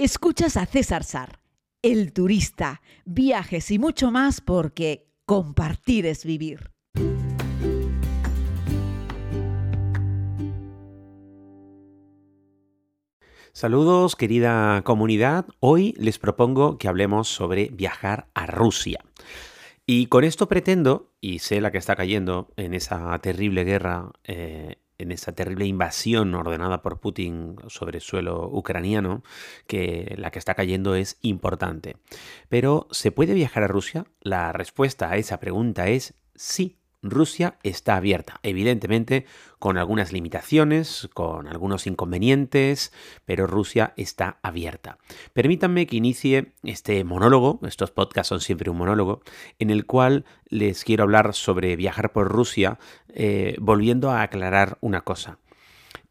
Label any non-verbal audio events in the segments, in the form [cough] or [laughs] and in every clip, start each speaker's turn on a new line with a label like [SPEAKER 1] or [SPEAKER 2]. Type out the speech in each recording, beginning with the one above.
[SPEAKER 1] Escuchas a César Sar, el turista, viajes y mucho más porque compartir es vivir.
[SPEAKER 2] Saludos querida comunidad, hoy les propongo que hablemos sobre viajar a Rusia. Y con esto pretendo, y sé la que está cayendo en esa terrible guerra eh, en esa terrible invasión ordenada por Putin sobre suelo ucraniano, que la que está cayendo es importante. Pero, ¿se puede viajar a Rusia? La respuesta a esa pregunta es sí. Rusia está abierta, evidentemente con algunas limitaciones, con algunos inconvenientes, pero Rusia está abierta. Permítanme que inicie este monólogo, estos podcasts son siempre un monólogo, en el cual les quiero hablar sobre viajar por Rusia, eh, volviendo a aclarar una cosa.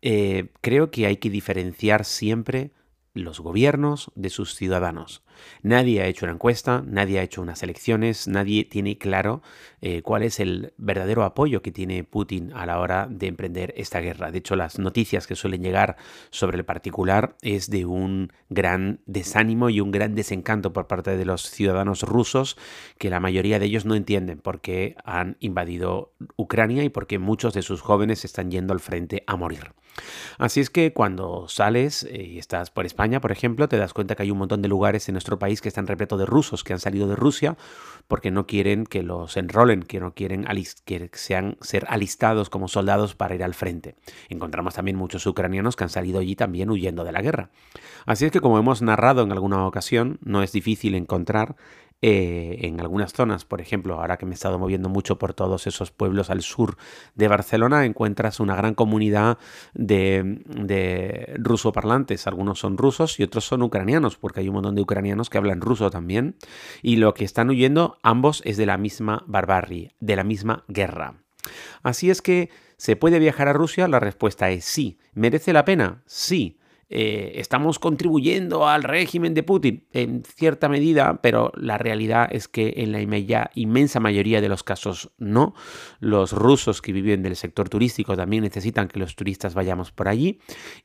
[SPEAKER 2] Eh, creo que hay que diferenciar siempre los gobiernos de sus ciudadanos. Nadie ha hecho una encuesta, nadie ha hecho unas elecciones, nadie tiene claro eh, cuál es el verdadero apoyo que tiene Putin a la hora de emprender esta guerra. De hecho, las noticias que suelen llegar sobre el particular es de un gran desánimo y un gran desencanto por parte de los ciudadanos rusos, que la mayoría de ellos no entienden por qué han invadido Ucrania y por qué muchos de sus jóvenes están yendo al frente a morir. Así es que cuando sales eh, y estás por España, por ejemplo, te das cuenta que hay un montón de lugares en nuestro país que están repletos de rusos que han salido de Rusia porque no quieren que los enrolen, que no quieren que sean ser alistados como soldados para ir al frente. Encontramos también muchos ucranianos que han salido allí también huyendo de la guerra. Así es que como hemos narrado en alguna ocasión, no es difícil encontrar eh, en algunas zonas, por ejemplo, ahora que me he estado moviendo mucho por todos esos pueblos al sur de Barcelona, encuentras una gran comunidad de, de rusoparlantes. Algunos son rusos y otros son ucranianos, porque hay un montón de ucranianos que hablan ruso también. Y lo que están huyendo, ambos, es de la misma barbarie, de la misma guerra. Así es que, ¿se puede viajar a Rusia? La respuesta es sí. ¿Merece la pena? Sí. Eh, estamos contribuyendo al régimen de Putin en cierta medida, pero la realidad es que en la inmensa mayoría de los casos no. Los rusos que viven del sector turístico también necesitan que los turistas vayamos por allí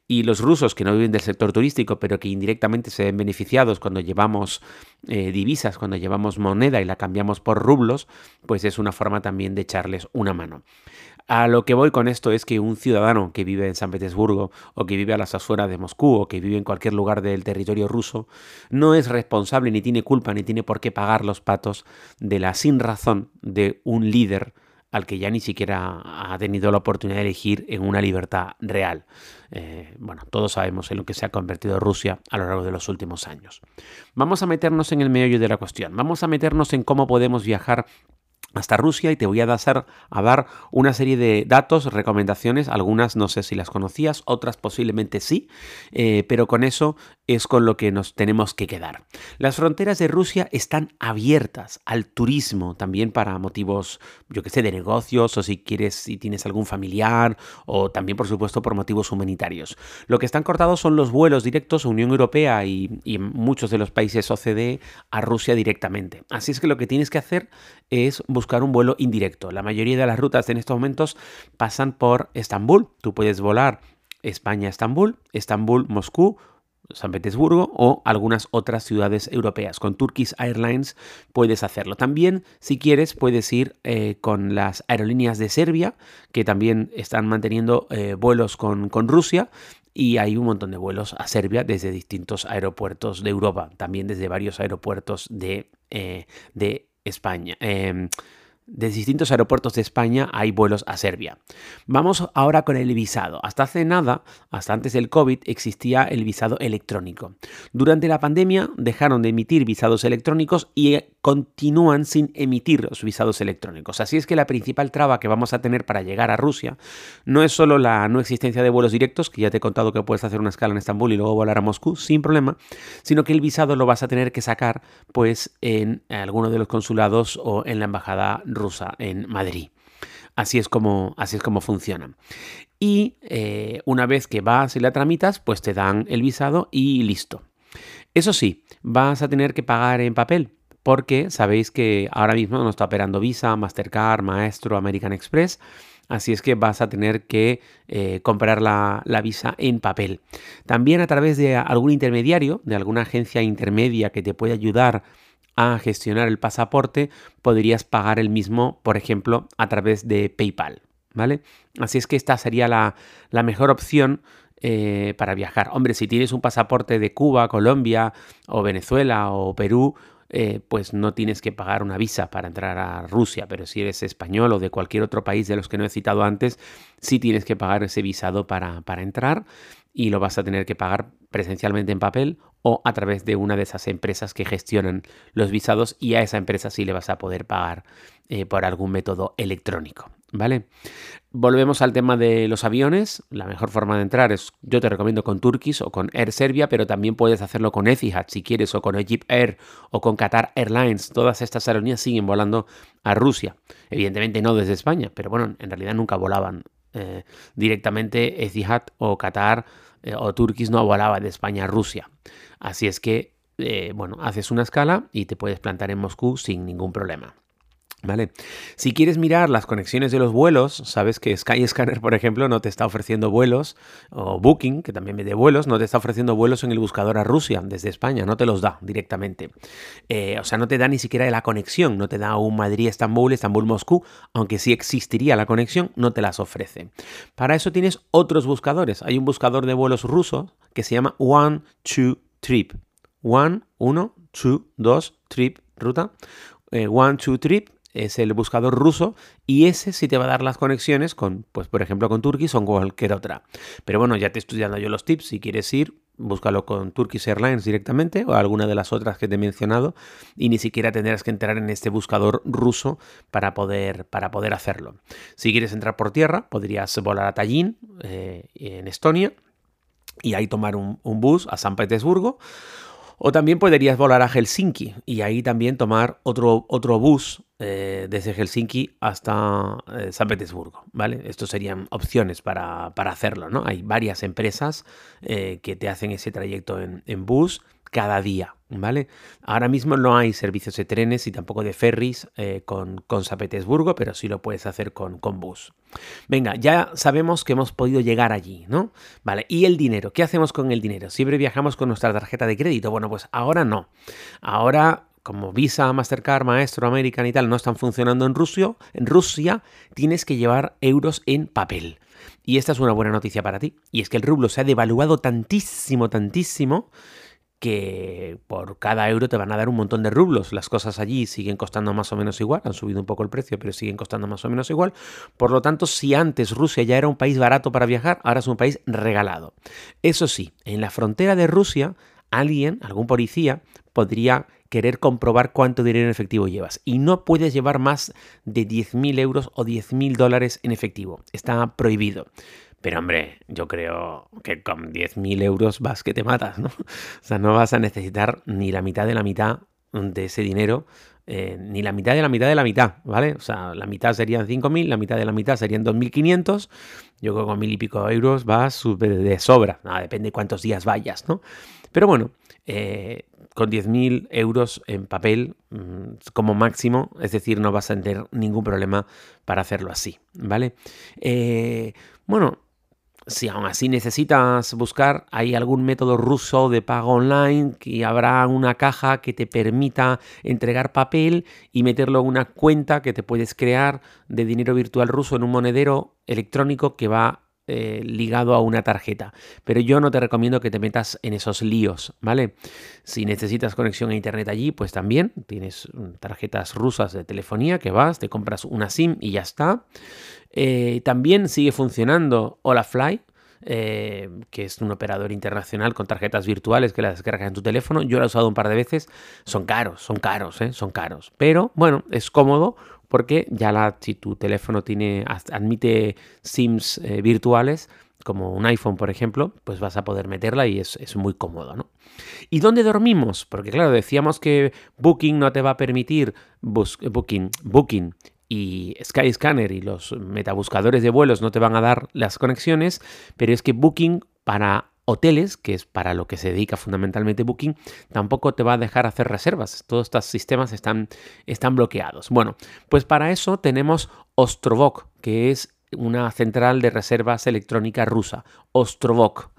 [SPEAKER 2] y los rusos que no viven del sector turístico, pero que indirectamente se ven beneficiados cuando llevamos eh, divisas, cuando llevamos moneda y la cambiamos por rublos, pues es una forma también de echarles una mano. A lo que voy con esto es que un ciudadano que vive en San Petersburgo o que vive a las afueras de Moscú o que vive en cualquier lugar del territorio ruso no es responsable ni tiene culpa ni tiene por qué pagar los patos de la sin razón de un líder al que ya ni siquiera ha tenido la oportunidad de elegir en una libertad real. Eh, bueno, todos sabemos en lo que se ha convertido Rusia a lo largo de los últimos años. Vamos a meternos en el meollo de la cuestión. Vamos a meternos en cómo podemos viajar hasta Rusia y te voy a dar, a dar una serie de datos, recomendaciones, algunas no sé si las conocías, otras posiblemente sí, eh, pero con eso es con lo que nos tenemos que quedar. Las fronteras de Rusia están abiertas al turismo, también para motivos, yo que sé, de negocios o si quieres, si tienes algún familiar o también por supuesto por motivos humanitarios. Lo que están cortados son los vuelos directos a Unión Europea y, y muchos de los países OCDE a Rusia directamente. Así es que lo que tienes que hacer es buscar un vuelo indirecto. La mayoría de las rutas en estos momentos pasan por Estambul. Tú puedes volar España-Estambul, Estambul-Moscú, San Petersburgo o algunas otras ciudades europeas. Con Turkish Airlines puedes hacerlo. También, si quieres, puedes ir eh, con las aerolíneas de Serbia, que también están manteniendo eh, vuelos con, con, Rusia. Y hay un montón de vuelos a Serbia desde distintos aeropuertos de Europa, también desde varios aeropuertos de, eh, de España. Eh, de distintos aeropuertos de España hay vuelos a Serbia. Vamos ahora con el visado. Hasta hace nada, hasta antes del COVID, existía el visado electrónico. Durante la pandemia dejaron de emitir visados electrónicos y continúan sin emitir los visados electrónicos. Así es que la principal traba que vamos a tener para llegar a Rusia no es solo la no existencia de vuelos directos, que ya te he contado que puedes hacer una escala en Estambul y luego volar a Moscú sin problema, sino que el visado lo vas a tener que sacar pues en alguno de los consulados o en la embajada rusa en Madrid. Así es como, así es como funciona. Y eh, una vez que vas y la tramitas, pues te dan el visado y listo. Eso sí, vas a tener que pagar en papel, porque sabéis que ahora mismo nos está operando Visa, Mastercard, Maestro, American Express Así es que vas a tener que eh, comprar la, la, visa en papel. También a través de algún intermediario, de alguna agencia intermedia que te puede ayudar a gestionar el pasaporte, podrías pagar el mismo, por ejemplo, a través de PayPal. ¿Vale? Así es que esta sería la, la mejor opción eh, para viajar. Hombre, si tienes un pasaporte de Cuba, Colombia o Venezuela o Perú, eh, pues no tienes que pagar una visa para entrar a Rusia, pero si eres español o de cualquier otro país de los que no he citado antes, sí tienes que pagar ese visado para, para entrar y lo vas a tener que pagar presencialmente en papel o a través de una de esas empresas que gestionan los visados y a esa empresa sí le vas a poder pagar eh, por algún método electrónico. ¿Vale? Volvemos al tema de los aviones. La mejor forma de entrar es, yo te recomiendo con Turkish o con Air Serbia, pero también puedes hacerlo con Etihad si quieres, o con Egypt Air o con Qatar Airlines. Todas estas aerolíneas siguen volando a Rusia. Evidentemente no desde España, pero bueno, en realidad nunca volaban eh, directamente Etihad o Qatar eh, o Turkish no volaba de España a Rusia. Así es que, eh, bueno, haces una escala y te puedes plantar en Moscú sin ningún problema. ¿Vale? Si quieres mirar las conexiones de los vuelos, sabes que Skyscanner, por ejemplo, no te está ofreciendo vuelos, o Booking, que también vende vuelos, no te está ofreciendo vuelos en el buscador a Rusia desde España, no te los da directamente. Eh, o sea, no te da ni siquiera la conexión, no te da un Madrid-Estambul, Estambul-Moscú, aunque sí existiría la conexión, no te las ofrece. Para eso tienes otros buscadores. Hay un buscador de vuelos ruso que se llama One, Two, Trip. One, uno, two, dos, trip, ruta. Eh, one, two, trip es el buscador ruso y ese sí te va a dar las conexiones con, pues por ejemplo, con Turkish o con cualquier otra. Pero bueno, ya te estoy dando yo los tips. Si quieres ir, búscalo con Turkish Airlines directamente o alguna de las otras que te he mencionado y ni siquiera tendrás que entrar en este buscador ruso para poder, para poder hacerlo. Si quieres entrar por tierra, podrías volar a Tallinn, eh, en Estonia, y ahí tomar un, un bus a San Petersburgo o también podrías volar a Helsinki y ahí también tomar otro, otro bus eh, desde Helsinki hasta eh, San Petersburgo, ¿vale? Estos serían opciones para, hacerlo, ¿no? Hay varias empresas eh, que te hacen ese trayecto en, en bus cada día, ¿vale? Ahora mismo no hay servicios de trenes y tampoco de ferries eh, con, con, San Petersburgo, pero sí lo puedes hacer con, con bus. Venga, ya sabemos que hemos podido llegar allí, ¿no? Vale, ¿y el dinero? ¿Qué hacemos con el dinero? ¿Siempre viajamos con nuestra tarjeta de crédito? Bueno, pues ahora no. Ahora como Visa, Mastercard, Maestro, American y tal no están funcionando en Rusia, en Rusia tienes que llevar euros en papel. Y esta es una buena noticia para ti. Y es que el rublo se ha devaluado tantísimo, tantísimo, que por cada euro te van a dar un montón de rublos. Las cosas allí siguen costando más o menos igual, han subido un poco el precio, pero siguen costando más o menos igual. Por lo tanto, si antes Rusia ya era un país barato para viajar, ahora es un país regalado. Eso sí, en la frontera de Rusia, alguien, algún policía, podría querer comprobar cuánto dinero en efectivo llevas. Y no puedes llevar más de 10.000 euros o 10.000 dólares en efectivo. Está prohibido. Pero hombre, yo creo que con 10.000 euros vas que te matas, ¿no? [laughs] O sea, no vas a necesitar ni la mitad de la mitad de ese dinero, eh, ni la mitad de la mitad de la mitad, ¿vale? O sea, la mitad serían 5.000, la mitad de la mitad serían 2.500. Yo creo que con mil y pico euros vas de sobra. depende cuántos días vayas, ¿no? Pero bueno, eh, con 10.000 euros en papel mm, como máximo, es decir, no vas a tener ningún problema para hacerlo así, ¿vale? Eh, bueno, si aún así necesitas buscar, hay algún método ruso de pago online y habrá una caja que te permita entregar papel y meterlo en una cuenta que te puedes crear de dinero virtual ruso en un monedero electrónico que va eh, ligado a una tarjeta. Pero yo no te recomiendo que te metas en esos líos, ¿vale? Si necesitas conexión a internet allí, pues también tienes mm, tarjetas rusas de telefonía que vas, te compras una SIM y ya está. Eh, también sigue funcionando Holafly, eh, que es un operador internacional con tarjetas virtuales que las descargas en tu teléfono. Yo lo he usado un par de veces. Son caros, son caros, son caros. Pero bueno, es cómodo porque ya la, si tu teléfono tiene, admite SIMs virtuales, como un iPhone, por ejemplo, pues vas a poder meterla y es, es, muy cómodo, ¿no? ¿Y dónde dormimos? Porque claro, decíamos que Booking no te va a permitir, Booking, Booking y Skyscanner y los metabuscadores de vuelos no te van a dar las conexiones, pero es que Booking para hoteles, que es para lo que se dedica fundamentalmente Booking, tampoco te va a dejar hacer reservas. Todos estos sistemas están, están bloqueados. Bueno, pues para eso tenemos Ostrovok, que es una central de reservas electrónica rusa, Ostrovok.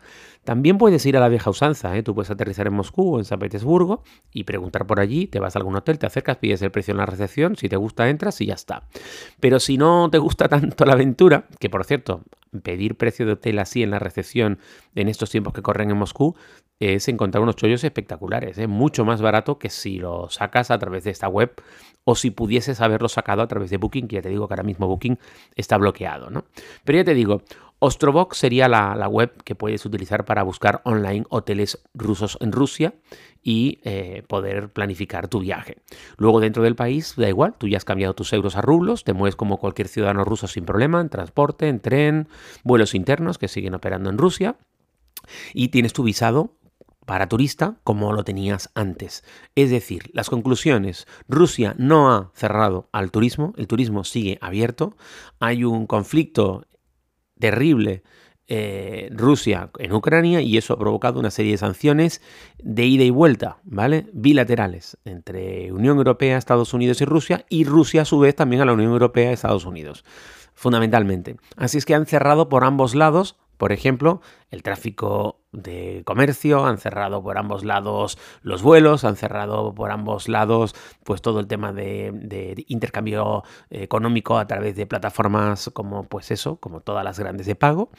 [SPEAKER 2] También puedes ir a la vieja usanza, ¿eh? tú puedes aterrizar en Moscú o en San Petersburgo y preguntar por allí, te vas a algún hotel, te acercas, pides el precio en la recepción, si te gusta entras y ya está. Pero si no te gusta [laughs] tanto la aventura, que por cierto, pedir precio de hotel así en la recepción en estos tiempos que corren en Moscú es encontrar unos chollos espectaculares, ¿eh? mucho más barato que si lo sacas a través de esta web o si pudieses haberlo sacado a través de Booking, que ya te digo que ahora mismo Booking está bloqueado, ¿no? Pero ya te digo, Ostrovok sería la, web que puedes utilizar para buscar online hoteles rusos en Rusia y eh, poder planificar tu viaje. Luego dentro del país, da igual, tú ya has cambiado tus euros a rublos, te mueves como cualquier ciudadano ruso sin problema, en transporte, en tren, vuelos internos que siguen operando en Rusia y tienes tu visado para turista como lo tenías antes. Es decir, las conclusiones, Rusia no ha cerrado al turismo, el turismo sigue abierto, hay un conflicto terrible eh, Rusia en Ucrania y eso ha provocado una serie de sanciones de ida y vuelta, ¿vale? Bilaterales entre Unión Europea, Estados Unidos y Rusia y Rusia a su vez también a la Unión Europea Estados Unidos, fundamentalmente. Así es que han cerrado por ambos lados por ejemplo, el tráfico de comercio, han cerrado por ambos lados los vuelos, han cerrado por ambos lados pues todo el tema de, intercambio económico a través de plataformas como pues eso, como todas las grandes de pago,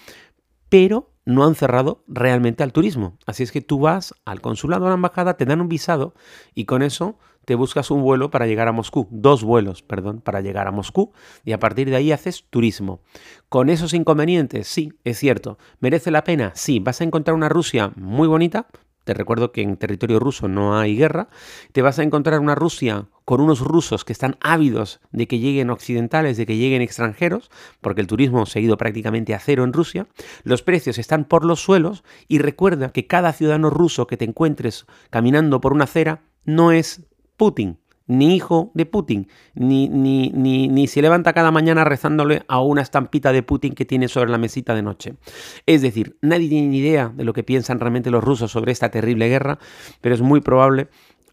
[SPEAKER 2] pero no han cerrado realmente al turismo. Así es que tú vas al consulado a la embajada, te dan un visado y con eso te buscas un vuelo para llegar a Moscú, dos vuelos, perdón, para llegar a Moscú y a partir de ahí haces turismo. Con esos inconvenientes, sí, es cierto. ¿Merece la pena? Sí. ¿Vas a encontrar una Rusia muy bonita? Te recuerdo que en territorio ruso no hay guerra. Te vas a encontrar una Rusia con unos rusos que están ávidos de que lleguen occidentales, de que lleguen extranjeros, porque el turismo se ha ido prácticamente a cero en Rusia. Los precios están por los suelos y recuerda que cada ciudadano ruso que te encuentres caminando por una acera no es Putin, ni hijo de Putin, ni, ni, ni, ni, se levanta cada mañana rezándole a una estampita de Putin que tiene sobre la mesita de noche. Es decir, nadie tiene ni idea de lo que piensan realmente los rusos sobre esta terrible guerra, pero es muy probable,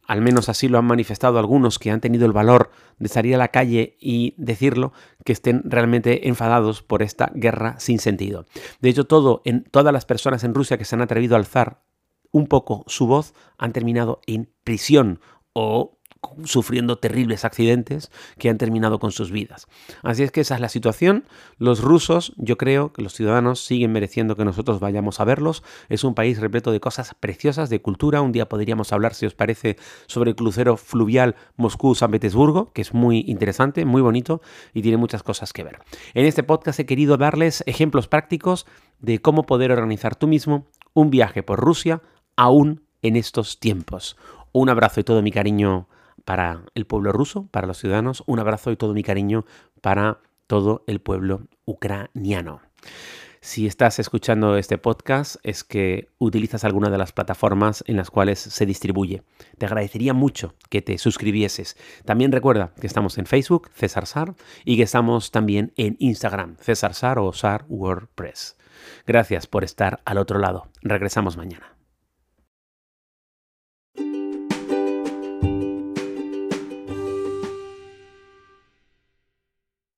[SPEAKER 2] al menos así lo han manifestado algunos que han tenido el valor de salir a la calle y decirlo, que estén realmente enfadados por esta guerra sin sentido. De hecho, todo, en, todas las personas en Rusia que se han atrevido a alzar un poco su voz han terminado en prisión o sufriendo terribles accidentes que han terminado con sus vidas. Así es que esa es la situación. Los rusos, yo creo que los ciudadanos siguen mereciendo que nosotros vayamos a verlos. Es un país repleto de cosas preciosas, de cultura. Un día podríamos hablar, si os parece, sobre el crucero fluvial Moscú-San Petersburgo, que es muy interesante, muy bonito y tiene muchas cosas que ver. En este podcast he querido darles ejemplos prácticos de cómo poder organizar tú mismo un viaje por Rusia aún en estos tiempos. Un abrazo y todo mi cariño para el pueblo ruso, para los ciudadanos. Un abrazo y todo mi cariño para todo el pueblo ucraniano. Si estás escuchando este podcast es que utilizas alguna de las plataformas en las cuales se distribuye. Te agradecería mucho que te suscribieses. También recuerda que estamos en Facebook, César Sar, y que estamos también en Instagram, César Sar o Sar WordPress. Gracias por estar al otro lado. Regresamos mañana.